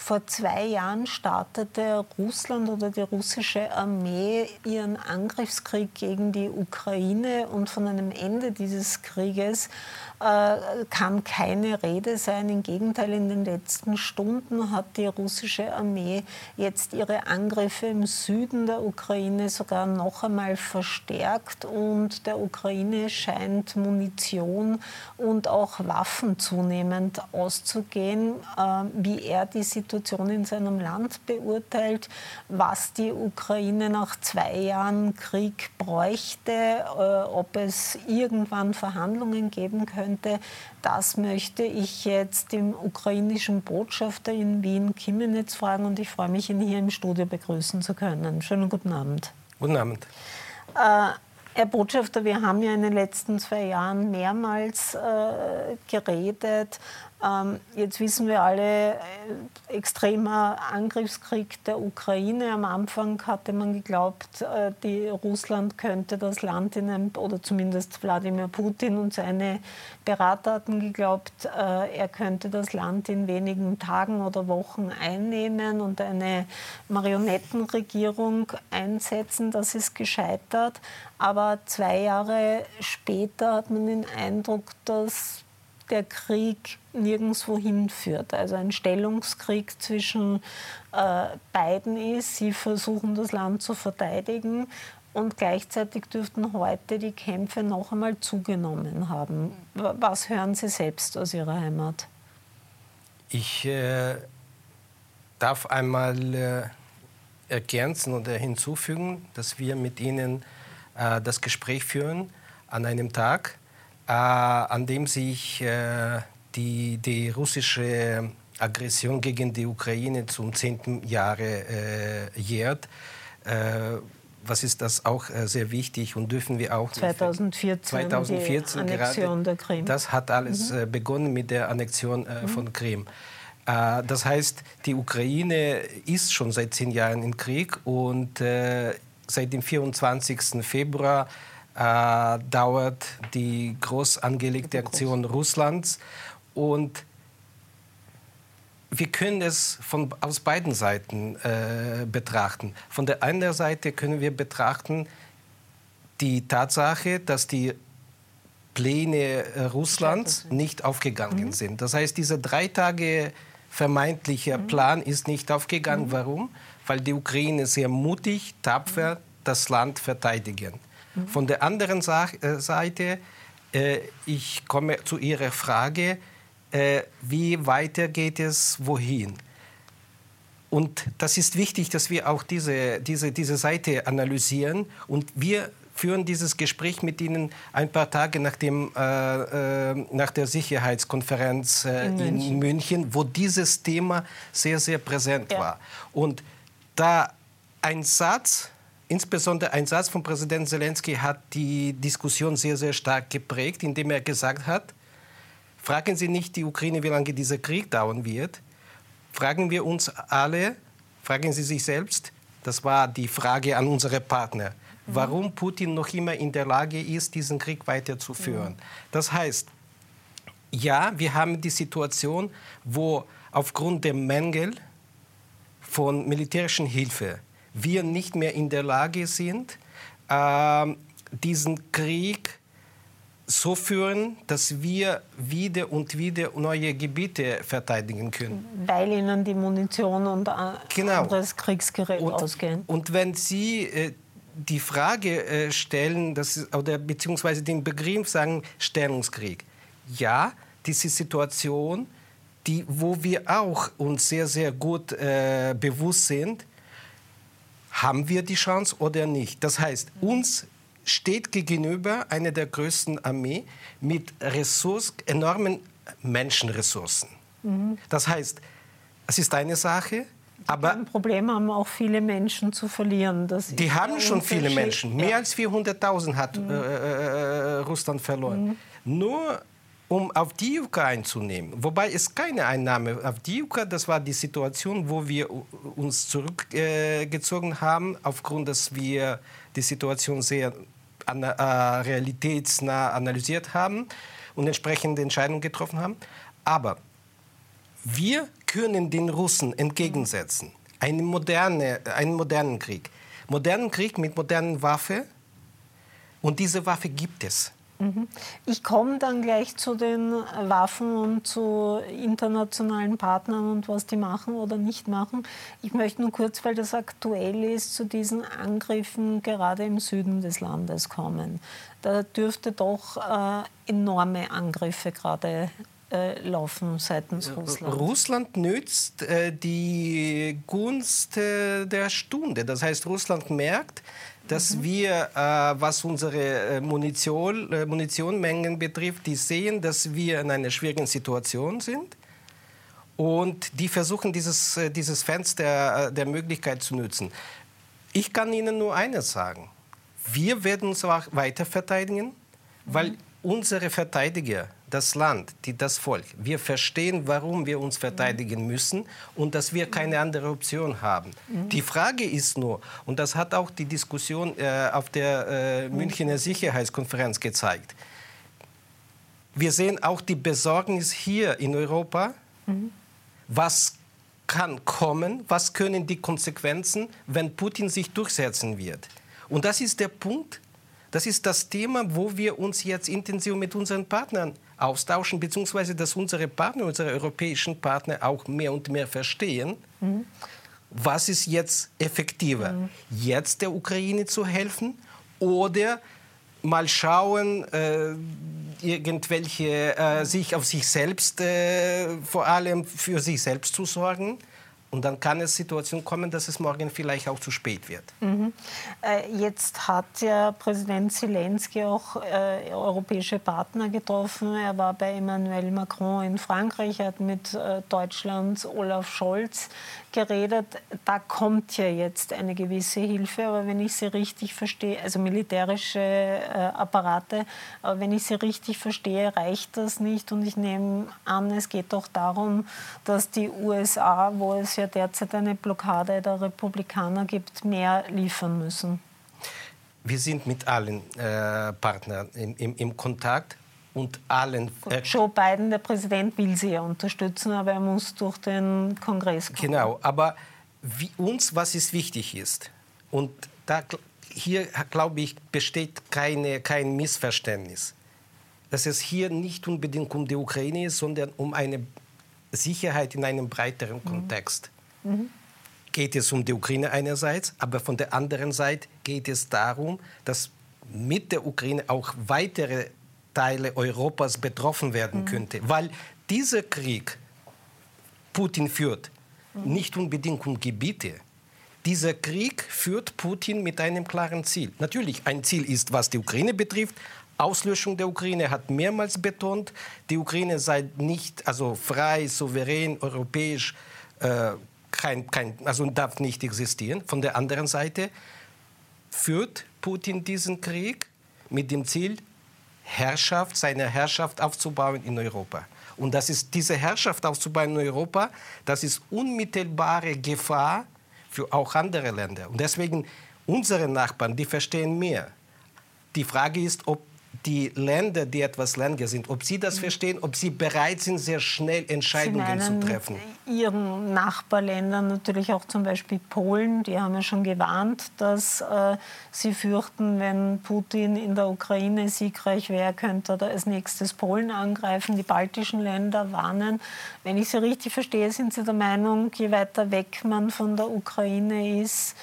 Vor zwei Jahren startete Russland oder die russische Armee ihren Angriffskrieg gegen die Ukraine und von einem Ende dieses Krieges äh, kann keine Rede sein. Im Gegenteil, in den letzten Stunden hat die russische Armee jetzt ihre Angriffe im Süden der Ukraine sogar noch einmal verstärkt und der Ukraine scheint Munition und auch Waffen zunehmend auszugehen. Äh, wie er die Situation in seinem Land beurteilt, was die Ukraine nach zwei Jahren Krieg bräuchte, äh, ob es irgendwann Verhandlungen geben könnte. Das möchte ich jetzt dem ukrainischen Botschafter in Wien, Kimenetz, fragen und ich freue mich, ihn hier im Studio begrüßen zu können. Schönen guten Abend. Guten Abend. Äh, Herr Botschafter, wir haben ja in den letzten zwei Jahren mehrmals äh, geredet jetzt wissen wir alle, äh, extremer Angriffskrieg der Ukraine. Am Anfang hatte man geglaubt, äh, die Russland könnte das Land in einem, oder zumindest Wladimir Putin und seine Berater hatten geglaubt, äh, er könnte das Land in wenigen Tagen oder Wochen einnehmen und eine Marionettenregierung einsetzen. Das ist gescheitert. Aber zwei Jahre später hat man den Eindruck, dass der Krieg nirgendwo hinführt. Also ein Stellungskrieg zwischen äh, beiden ist. Sie versuchen das Land zu verteidigen und gleichzeitig dürften heute die Kämpfe noch einmal zugenommen haben. Was hören Sie selbst aus Ihrer Heimat? Ich äh, darf einmal äh, ergänzen oder hinzufügen, dass wir mit Ihnen äh, das Gespräch führen an einem Tag, äh, an dem sich äh, die, die russische Aggression gegen die Ukraine zum zehnten Jahre äh, jährt. Äh, was ist das auch äh, sehr wichtig und dürfen wir auch 2014, 2014 die Annexion gerade, der Krim. Das hat alles mhm. begonnen mit der Annexion mhm. von Krim. Das heißt, die Ukraine ist schon seit zehn Jahren im Krieg und seit dem 24. Februar äh, dauert die groß angelegte Aktion Russlands. Und wir können es von, aus beiden Seiten äh, betrachten. Von der einen Seite können wir betrachten die Tatsache, dass die Pläne äh, Russlands nicht aufgegangen mhm. sind. Das heißt, dieser drei Tage vermeintliche mhm. Plan ist nicht aufgegangen. Mhm. Warum? Weil die Ukraine sehr mutig, tapfer das Land verteidigen. Von der anderen äh, Seite, äh, ich komme zu Ihrer Frage, äh, wie weiter geht es, wohin? Und das ist wichtig, dass wir auch diese, diese, diese Seite analysieren. Und wir führen dieses Gespräch mit Ihnen ein paar Tage nach, dem, äh, äh, nach der Sicherheitskonferenz äh, in, München. in, München. wo dieses Thema sehr, sehr präsent ja. war. Und da ein Satz Insbesondere ein Satz von Präsident Zelensky hat die Diskussion sehr, sehr stark geprägt, indem er gesagt hat, fragen Sie nicht die Ukraine, wie lange dieser Krieg dauern wird. Fragen wir uns alle, fragen Sie sich selbst, das war die Frage an unsere Partner, mhm. warum Putin noch immer in der Lage ist, diesen Krieg weiterzuführen. Das heißt, ja, wir haben die Situation, wo aufgrund der Mängel von militärischen Hilfe wir nicht mehr in der Lage sind, äh, diesen Krieg so führen, dass wir wieder und wieder neue Gebiete verteidigen können. Weil ihnen die Munition und genau. anderes Kriegsgerät und, ausgehen. Und wenn Sie äh, die Frage äh, stellen, dass, oder beziehungsweise den Begriff sagen, Stellungskrieg. Ja, diese Situation, die, wo wir auch uns sehr, sehr gut äh, bewusst sind, haben wir die Chance oder nicht? Das heißt, uns steht gegenüber eine der größten Armee mit Ressourcen, enormen Menschenressourcen. Mhm. Das heißt, es ist eine Sache, aber ein Problem haben auch viele Menschen zu verlieren. Das die haben schon viele Menschen. Mehr ja. als 400.000 hat mhm. äh, äh, Russland verloren. Mhm. Nur um auf Avdiivka einzunehmen. Wobei es keine Einnahme auf Avdiivka, das war die Situation, wo wir uns zurückgezogen äh, haben, aufgrund, dass wir die Situation sehr ana äh, realitätsnah analysiert haben und entsprechende Entscheidungen getroffen haben. Aber wir können den Russen entgegensetzen einen, moderne, einen modernen Krieg. Modernen Krieg mit modernen Waffen. Und diese Waffe gibt es. Mhm. Ich komme dann gleich zu den Waffen und zu internationalen Partnern und was die machen oder nicht machen. Ich möchte nur kurz, weil das aktuell ist, zu diesen Angriffen gerade im Süden des Landes kommen. Da dürfte doch äh, enorme Angriffe gerade äh, laufen seitens Russland? Russland nützt äh, die Gunst äh, der Stunde. Das heißt, Russland merkt, dass mhm. wir, äh, was unsere äh, Munition, äh, Munitionmengen betrifft, die sehen, dass wir in einer schwierigen Situation sind. Und die versuchen, dieses, dieses Fenster der Möglichkeit zu nutzen. Ich kann Ihnen nur eines sagen. Wir werden uns weiter verteidigen, weil mhm. unsere Verteidiger das Land, die, das Volk, wir verstehen, warum wir uns verteidigen müssen und dass wir keine andere Option haben. Mhm. Die Frage ist nur, und das hat auch die Diskussion äh, auf der äh, Münchner Sicherheitskonferenz gezeigt, wir sehen auch die Besorgnis hier in Europa, mhm. was kann kommen, was können die Konsequenzen, wenn Putin sich durchsetzen wird. Und das ist der Punkt, das ist das Thema, wo wir uns jetzt intensiv mit unseren Partnern austauschen, beziehungsweise dass unsere Partner, unsere europäischen Partner auch mehr und mehr verstehen, mhm. was ist jetzt effektiver, mhm. jetzt der Ukraine zu helfen oder mal schauen, äh, irgendwelche äh, sich auf sich selbst, äh, vor allem für sich selbst zu sorgen und dann kann es Situation kommen, dass es morgen vielleicht auch zu spät wird. Mhm. Äh, jetzt hat ja Präsident Zelensky auch äh, europäische Partner getroffen. Er war bei Emmanuel Macron in Frankreich, hat mit äh, Deutschlands Olaf Scholz geredet. Da kommt ja jetzt eine gewisse Hilfe, aber wenn ich sie richtig verstehe, also militärische äh, Apparate, aber wenn ich sie richtig verstehe, reicht das nicht. Und ich nehme an, es geht doch darum, dass die USA, wo es ja derzeit eine Blockade der Republikaner gibt, mehr liefern müssen. Wir sind mit allen äh, Partnern im, im, im Kontakt und allen. Äh, Joe Biden, der Präsident, will sie ja unterstützen, aber er muss durch den Kongress kommen. Genau, aber uns, was ist wichtig ist, und da, hier, glaube ich, besteht keine, kein Missverständnis, dass es hier nicht unbedingt um die Ukraine ist, sondern um eine Sicherheit in einem breiteren mhm. Kontext. Mhm. Geht es um die Ukraine einerseits, aber von der anderen Seite geht es darum, dass mit der Ukraine auch weitere Teile Europas betroffen werden mhm. könnte. Weil dieser Krieg Putin führt, mhm. nicht unbedingt um Gebiete. Dieser Krieg führt Putin mit einem klaren Ziel. Natürlich, ein Ziel ist, was die Ukraine betrifft, Auslöschung der Ukraine hat mehrmals betont, die Ukraine sei nicht also frei, souverän, europäisch, äh, kein, kein, also darf nicht existieren. Von der anderen Seite führt Putin diesen Krieg mit dem Ziel, Herrschaft, seine Herrschaft aufzubauen in Europa. Und das ist diese Herrschaft aufzubauen in Europa, das ist unmittelbare Gefahr für auch andere Länder. Und deswegen unsere Nachbarn, die verstehen mehr. Die Frage ist, ob die Länder, die etwas länger sind, ob sie das mhm. verstehen, ob sie bereit sind, sehr schnell Entscheidungen zu treffen. Ihren Nachbarländern, natürlich auch zum Beispiel Polen, die haben ja schon gewarnt, dass äh, sie fürchten, wenn Putin in der Ukraine siegreich wäre, könnte er als nächstes Polen angreifen. Die baltischen Länder warnen. Wenn ich Sie richtig verstehe, sind Sie der Meinung, je weiter weg man von der Ukraine ist,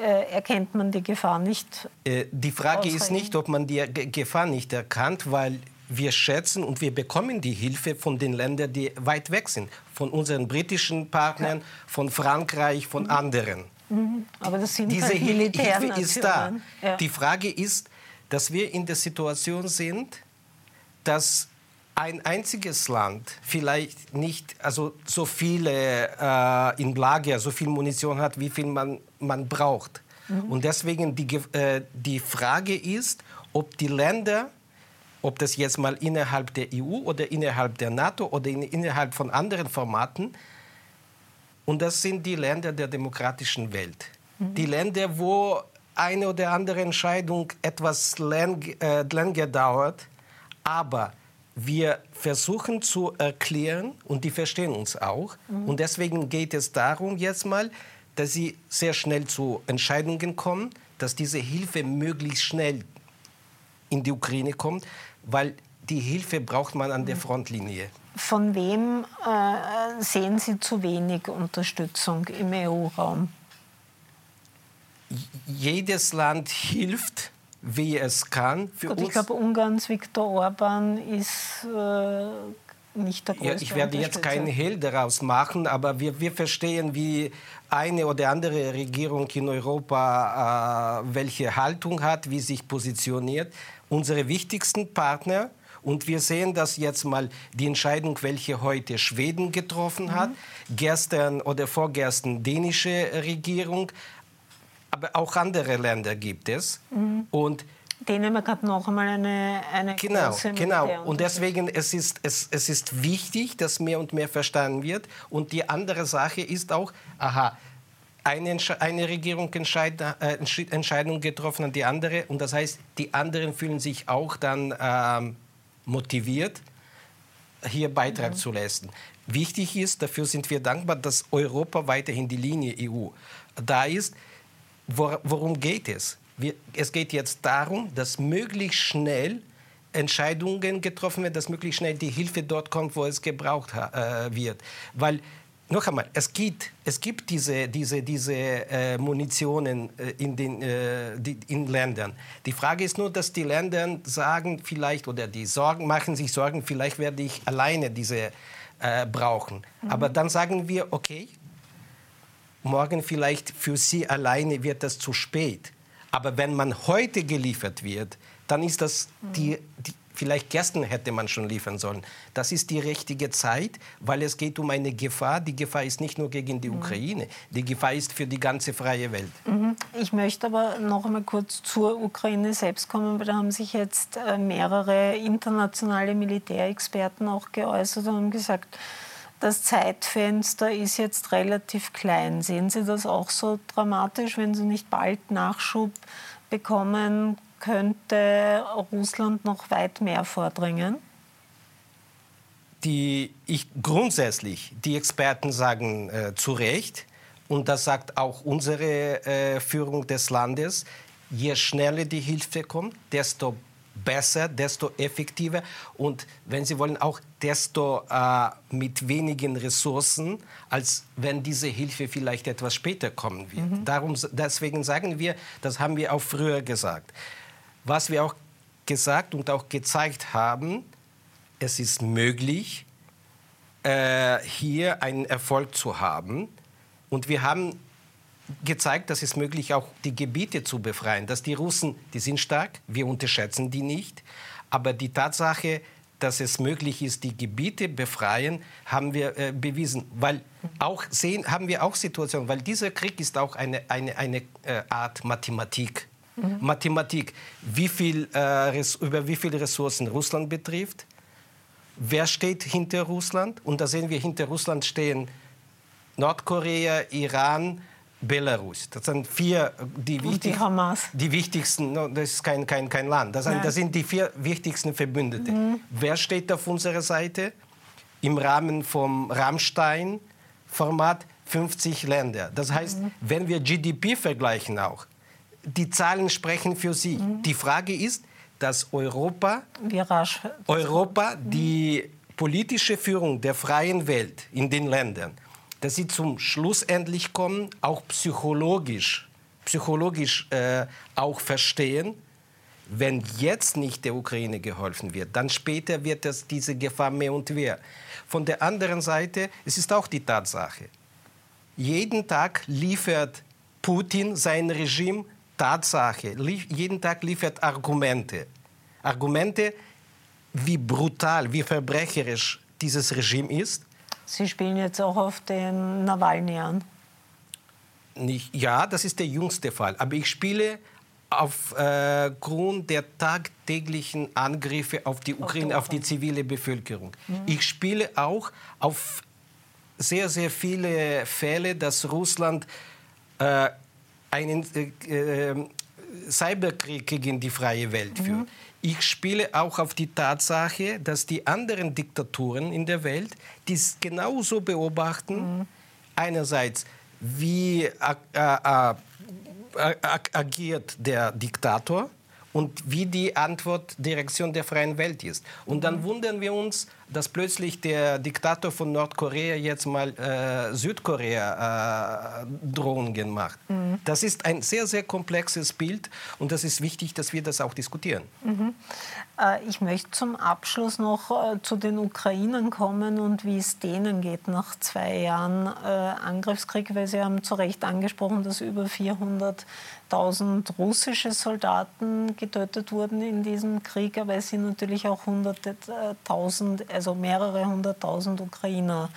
erkennt man die Gefahr nicht. Äh, die Frage ausreichend. ist nicht, ob man die Gefahr nicht erkannt, weil wir schätzen und wir bekommen die Hilfe von den Ländern, die weit weg sind, von unseren britischen Partnern, von Frankreich, von mhm. anderen. Mhm. Aber das sind Diese halt Hilfe ist da. Ja. Die Frage ist, dass wir in der Situation sind, dass ein einziges Land vielleicht nicht also so viele äh, in Lager, so viel Munition hat, wie viel man, man braucht. Mhm. Und deswegen die, äh, die Frage ist, ob die Länder, ob das jetzt mal innerhalb der EU oder innerhalb der NATO oder in, innerhalb von anderen Formaten, und das sind die Länder der demokratischen Welt. Mhm. Die Länder, wo eine oder andere Entscheidung etwas länger, äh, länger dauert, aber wir versuchen zu erklären und die verstehen uns auch. Mhm. Und deswegen geht es darum jetzt mal, dass sie sehr schnell zu Entscheidungen kommen, dass diese Hilfe möglichst schnell in die Ukraine kommt, weil die Hilfe braucht man an der mhm. Frontlinie. Von wem äh, sehen Sie zu wenig Unterstützung im EU-Raum? Jedes Land hilft, wie es kann. Für Gut, uns. Ich glaube, Ungarns Viktor Orban ist äh, nicht der größte ja, Ich werde jetzt keinen Hehl daraus machen, aber wir, wir verstehen, wie eine oder andere Regierung in Europa äh, welche Haltung hat, wie sich positioniert. Unsere wichtigsten Partner und wir sehen das jetzt mal die Entscheidung, welche heute Schweden getroffen mhm. hat, gestern oder vorgestern dänische Regierung, aber auch andere Länder gibt es. Mhm. Und Dänemark hat noch einmal eine, eine genau, große Genau, und deswegen es ist es, es ist wichtig, dass mehr und mehr verstanden wird. Und die andere Sache ist auch, aha, eine, eine Regierung entscheid, äh, Entscheidung getroffen an die andere. Und das heißt, die anderen fühlen sich auch dann ähm, motiviert, hier Beitrag mhm. zu leisten. Wichtig ist, dafür sind wir dankbar, dass Europa weiterhin die Linie EU da ist. Worum geht es? Wir, es geht jetzt darum, dass möglichst schnell Entscheidungen getroffen werden, dass möglichst schnell die Hilfe dort kommt, wo es gebraucht äh, wird. Weil noch einmal, es gibt, es gibt diese, diese, diese äh, Munitionen äh, in den äh, die, in Ländern. Die Frage ist nur, dass die Länder sagen vielleicht oder die Sorgen machen sich Sorgen, vielleicht werde ich alleine diese äh, brauchen. Mhm. Aber dann sagen wir, okay, morgen vielleicht für Sie alleine wird das zu spät. Aber wenn man heute geliefert wird, dann ist das die, die, vielleicht gestern hätte man schon liefern sollen. Das ist die richtige Zeit, weil es geht um eine Gefahr. Die Gefahr ist nicht nur gegen die mhm. Ukraine, die Gefahr ist für die ganze freie Welt. Mhm. Ich möchte aber noch einmal kurz zur Ukraine selbst kommen, weil da haben sich jetzt äh, mehrere internationale Militärexperten auch geäußert und haben gesagt, das Zeitfenster ist jetzt relativ klein. Sehen Sie das auch so dramatisch, wenn Sie nicht bald Nachschub bekommen? könnte Russland noch weit mehr vordringen? Die, ich, grundsätzlich, die Experten sagen äh, zu Recht, und das sagt auch unsere äh, Führung des Landes, je schneller die Hilfe kommt, desto besser, desto effektiver und wenn Sie wollen auch desto äh, mit wenigen Ressourcen, als wenn diese Hilfe vielleicht etwas später kommen wird. Mhm. Darum, deswegen sagen wir, das haben wir auch früher gesagt. Was wir auch gesagt und auch gezeigt haben, es ist möglich, äh, hier einen Erfolg zu haben. Und wir haben gezeigt, dass es möglich auch die Gebiete zu befreien. Dass die Russen, die sind stark, wir unterschätzen die nicht. Aber die Tatsache, dass es möglich ist, die Gebiete befreien, haben wir äh, bewiesen. Weil auch sehen, haben wir auch Situationen, weil dieser Krieg ist auch eine, eine, eine äh, Art Mathematik. Mhm. Mathematik, wie viel, äh, über wie viele Ressourcen Russland betrifft. Wer steht hinter Russland? Und da sehen wir, hinter Russland stehen Nordkorea, Iran, Belarus. Das sind vier die, wichtig, die, die wichtigsten, das ist kein, kein, kein Land, das sind, das sind die vier wichtigsten Verbündeten. Mhm. Wer steht auf unserer Seite? Im Rahmen vom Rammstein-Format 50 Länder. Das heißt, mhm. wenn wir GDP vergleichen auch, die Zahlen sprechen für sie. Mhm. Die Frage ist, dass Europa, Europa die politische Führung der freien Welt in den Ländern, dass sie zum Schluss endlich kommen, auch psychologisch, psychologisch äh, auch verstehen, wenn jetzt nicht der Ukraine geholfen wird, dann später wird es diese Gefahr mehr und mehr. Von der anderen Seite, es ist auch die Tatsache, jeden Tag liefert Putin sein Regime Tatsache, jeden Tag liefert Argumente. Argumente, wie brutal, wie verbrecherisch dieses Regime ist. Sie spielen jetzt auch auf den Nawalny an. Nicht, ja, das ist der jüngste Fall. Aber ich spiele aufgrund äh, der tagtäglichen Angriffe auf die Ukraine, auf die zivile Bevölkerung. Mhm. Ich spiele auch auf sehr, sehr viele Fälle, dass Russland äh, einen, äh, äh, Cyberkrieg gegen die freie Welt führen. Mhm. Ich spiele auch auf die Tatsache, dass die anderen Diktaturen in der Welt dies genauso beobachten. Mhm. Einerseits, wie äh, äh, agiert der Diktator und wie die Antwort der Reaktion der freien Welt ist. Und dann mhm. wundern wir uns, dass plötzlich der Diktator von Nordkorea jetzt mal äh, Südkorea äh, Drohungen macht. Mhm. Das ist ein sehr, sehr komplexes Bild und das ist wichtig, dass wir das auch diskutieren. Mhm. Äh, ich möchte zum Abschluss noch äh, zu den Ukrainern kommen und wie es denen geht nach zwei Jahren äh, Angriffskrieg, weil Sie haben zu Recht angesprochen, dass über 400.000 russische Soldaten getötet wurden in diesem Krieg, aber es sind natürlich auch hunderte tausend, also mehrere hunderttausend Ukrainer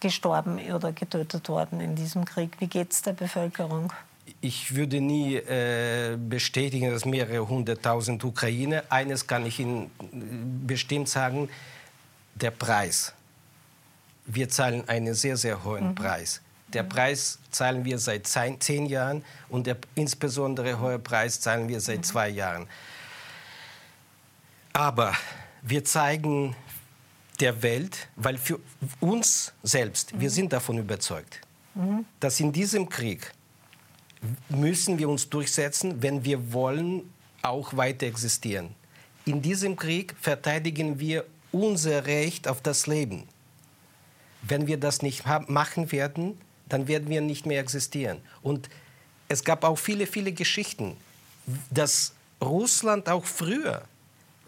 gestorben oder getötet worden in diesem Krieg. Wie geht es der Bevölkerung? Ich würde nie äh, bestätigen, dass mehrere hunderttausend Ukrainer. Eines kann ich Ihnen äh, bestimmt sagen: der Preis. Wir zahlen einen sehr, sehr hohen mhm. Preis. Der Preis zahlen wir seit zehn Jahren und der insbesondere hohe Preis zahlen wir seit mhm. zwei Jahren. Aber wir zeigen der Welt, weil für uns selbst, mhm. wir sind davon überzeugt, mhm. dass in diesem Krieg müssen wir uns durchsetzen, wenn wir wollen auch weiter existieren. In diesem Krieg verteidigen wir unser Recht auf das Leben. Wenn wir das nicht machen werden, dann werden wir nicht mehr existieren. Und es gab auch viele, viele Geschichten, dass Russland auch früher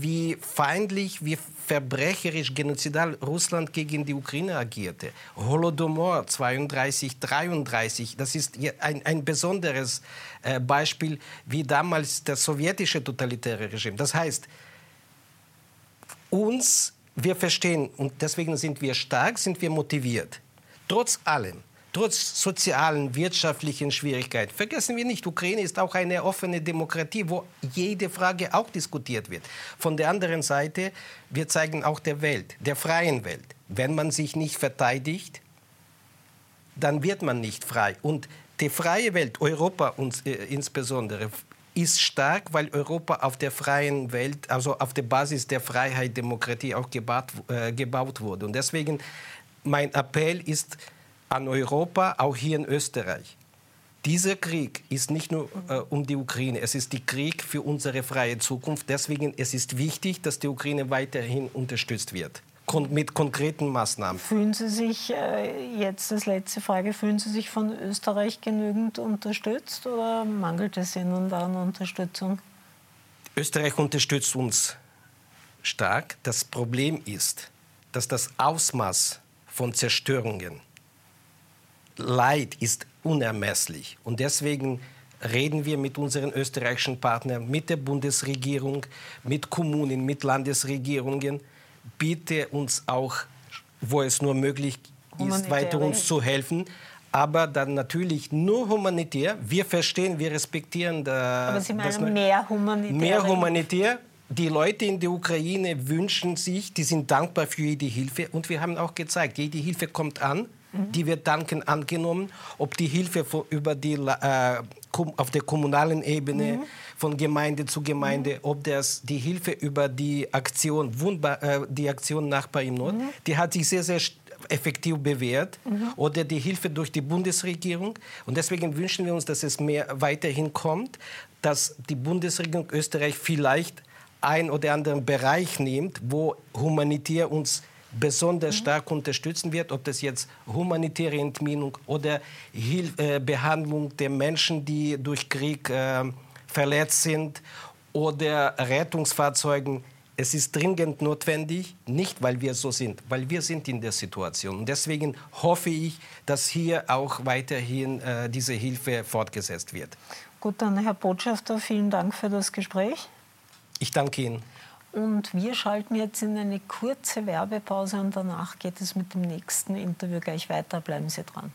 wie feindlich, wie verbrecherisch, genozidal Russland gegen die Ukraine agierte. Holodomor 32, 33, das ist ein, ein besonderes äh, Beispiel, wie damals das sowjetische totalitäre Regime. Das heißt, uns, wir verstehen, und deswegen sind wir stark, sind wir motiviert. Trotz allem trotz sozialen, wirtschaftlichen Schwierigkeiten. Vergessen wir nicht, Ukraine ist auch eine offene Demokratie, wo jede Frage auch diskutiert wird. Von der anderen Seite, wir zeigen auch der Welt, der freien Welt, wenn man sich nicht verteidigt, dann wird man nicht frei. Und die freie Welt, Europa uns, äh, insbesondere, ist stark, weil Europa auf der freien Welt, also auf der Basis der Freiheit, Demokratie auch gebaut, äh, gebaut wurde. Und deswegen mein Appell ist, an Europa, auch hier in Österreich. Dieser Krieg ist nicht nur äh, um die Ukraine, es ist der Krieg für unsere freie Zukunft. Deswegen es ist wichtig, dass die Ukraine weiterhin unterstützt wird. Mit konkreten Maßnahmen. Fühlen Sie sich, äh, jetzt als letzte Frage, fühlen Sie sich von Österreich genügend unterstützt oder mangelt es Ihnen da an Unterstützung? Österreich unterstützt uns stark. Das Problem ist, dass das Ausmaß von Zerstörungen Leid ist unermesslich. Und deswegen reden wir mit unseren österreichischen Partnern, mit der Bundesregierung, mit Kommunen, mit Landesregierungen. Bitte uns auch, wo es nur möglich ist, weiter uns zu helfen. Aber dann natürlich nur humanitär. Wir verstehen, wir respektieren. Da, Aber Sie meinen mehr humanitär? Mehr humanitär. Die Leute in der Ukraine wünschen sich, die sind dankbar für jede Hilfe. Und wir haben auch gezeigt, jede Hilfe kommt an die wird danken angenommen, ob die Hilfe über die, äh, auf der kommunalen Ebene mhm. von Gemeinde zu Gemeinde, mhm. ob das die Hilfe über die Aktion, Wundbar, äh, die Aktion Nachbar im Not, mhm. die hat sich sehr, sehr effektiv bewährt mhm. oder die Hilfe durch die Bundesregierung. Und deswegen wünschen wir uns, dass es mehr weiterhin kommt, dass die Bundesregierung Österreich vielleicht ein oder anderen Bereich nimmt, wo humanitär uns besonders stark unterstützen wird, ob das jetzt humanitäre Entminung oder Hil äh, Behandlung der Menschen, die durch Krieg äh, verletzt sind oder Rettungsfahrzeugen. Es ist dringend notwendig, nicht weil wir so sind, weil wir sind in der Situation. Und deswegen hoffe ich, dass hier auch weiterhin äh, diese Hilfe fortgesetzt wird. Gut, dann Herr Botschafter, vielen Dank für das Gespräch. Ich danke Ihnen. Und wir schalten jetzt in eine kurze Werbepause und danach geht es mit dem nächsten Interview gleich weiter. Bleiben Sie dran.